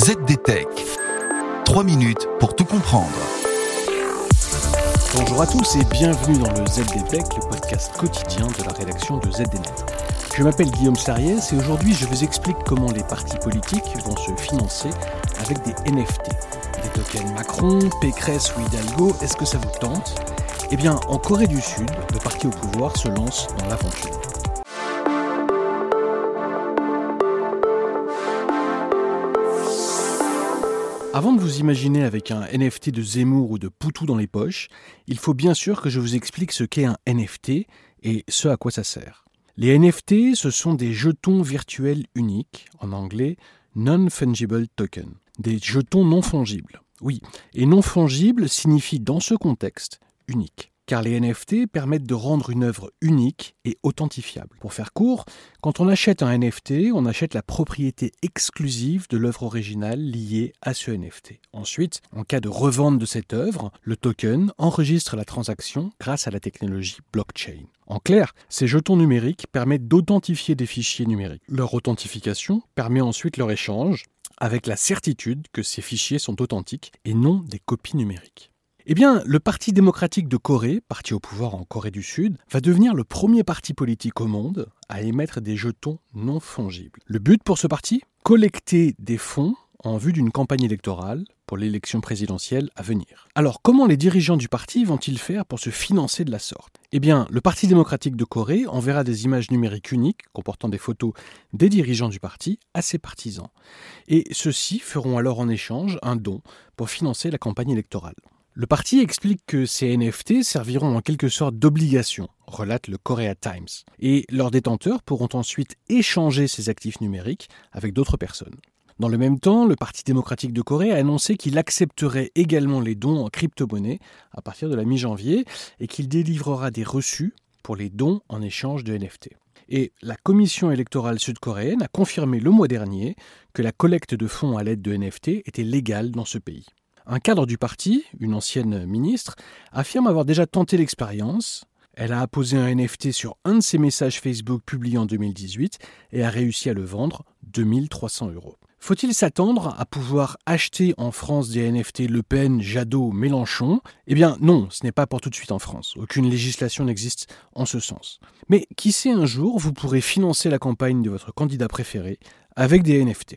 ZDTech. 3 minutes pour tout comprendre. Bonjour à tous et bienvenue dans le ZDTech, le podcast quotidien de la rédaction de ZDNet. Je m'appelle Guillaume Sariès et aujourd'hui je vous explique comment les partis politiques vont se financer avec des NFT. Des tokens Macron, Pécresse ou Hidalgo, est-ce que ça vous tente? Eh bien, en Corée du Sud, le parti au pouvoir se lance dans l'aventure. Avant de vous imaginer avec un NFT de Zemmour ou de Poutou dans les poches, il faut bien sûr que je vous explique ce qu'est un NFT et ce à quoi ça sert. Les NFT, ce sont des jetons virtuels uniques, en anglais Non-Fungible Token, des jetons non fongibles. Oui, et non fongible signifie dans ce contexte unique car les NFT permettent de rendre une œuvre unique et authentifiable. Pour faire court, quand on achète un NFT, on achète la propriété exclusive de l'œuvre originale liée à ce NFT. Ensuite, en cas de revente de cette œuvre, le token enregistre la transaction grâce à la technologie blockchain. En clair, ces jetons numériques permettent d'authentifier des fichiers numériques. Leur authentification permet ensuite leur échange avec la certitude que ces fichiers sont authentiques et non des copies numériques. Eh bien, le Parti démocratique de Corée, parti au pouvoir en Corée du Sud, va devenir le premier parti politique au monde à émettre des jetons non fongibles. Le but pour ce parti? Collecter des fonds en vue d'une campagne électorale pour l'élection présidentielle à venir. Alors comment les dirigeants du parti vont-ils faire pour se financer de la sorte? Eh bien, le Parti démocratique de Corée enverra des images numériques uniques comportant des photos des dirigeants du parti à ses partisans. Et ceux-ci feront alors en échange un don pour financer la campagne électorale. Le parti explique que ces NFT serviront en quelque sorte d'obligation, relate le Korea Times, et leurs détenteurs pourront ensuite échanger ces actifs numériques avec d'autres personnes. Dans le même temps, le Parti démocratique de Corée a annoncé qu'il accepterait également les dons en crypto-monnaie à partir de la mi-janvier et qu'il délivrera des reçus pour les dons en échange de NFT. Et la commission électorale sud-coréenne a confirmé le mois dernier que la collecte de fonds à l'aide de NFT était légale dans ce pays. Un cadre du parti, une ancienne ministre, affirme avoir déjà tenté l'expérience. Elle a apposé un NFT sur un de ses messages Facebook publiés en 2018 et a réussi à le vendre 2300 euros. Faut-il s'attendre à pouvoir acheter en France des NFT Le Pen, Jadot, Mélenchon? Eh bien non, ce n'est pas pour tout de suite en France. Aucune législation n'existe en ce sens. Mais qui sait un jour, vous pourrez financer la campagne de votre candidat préféré avec des NFT.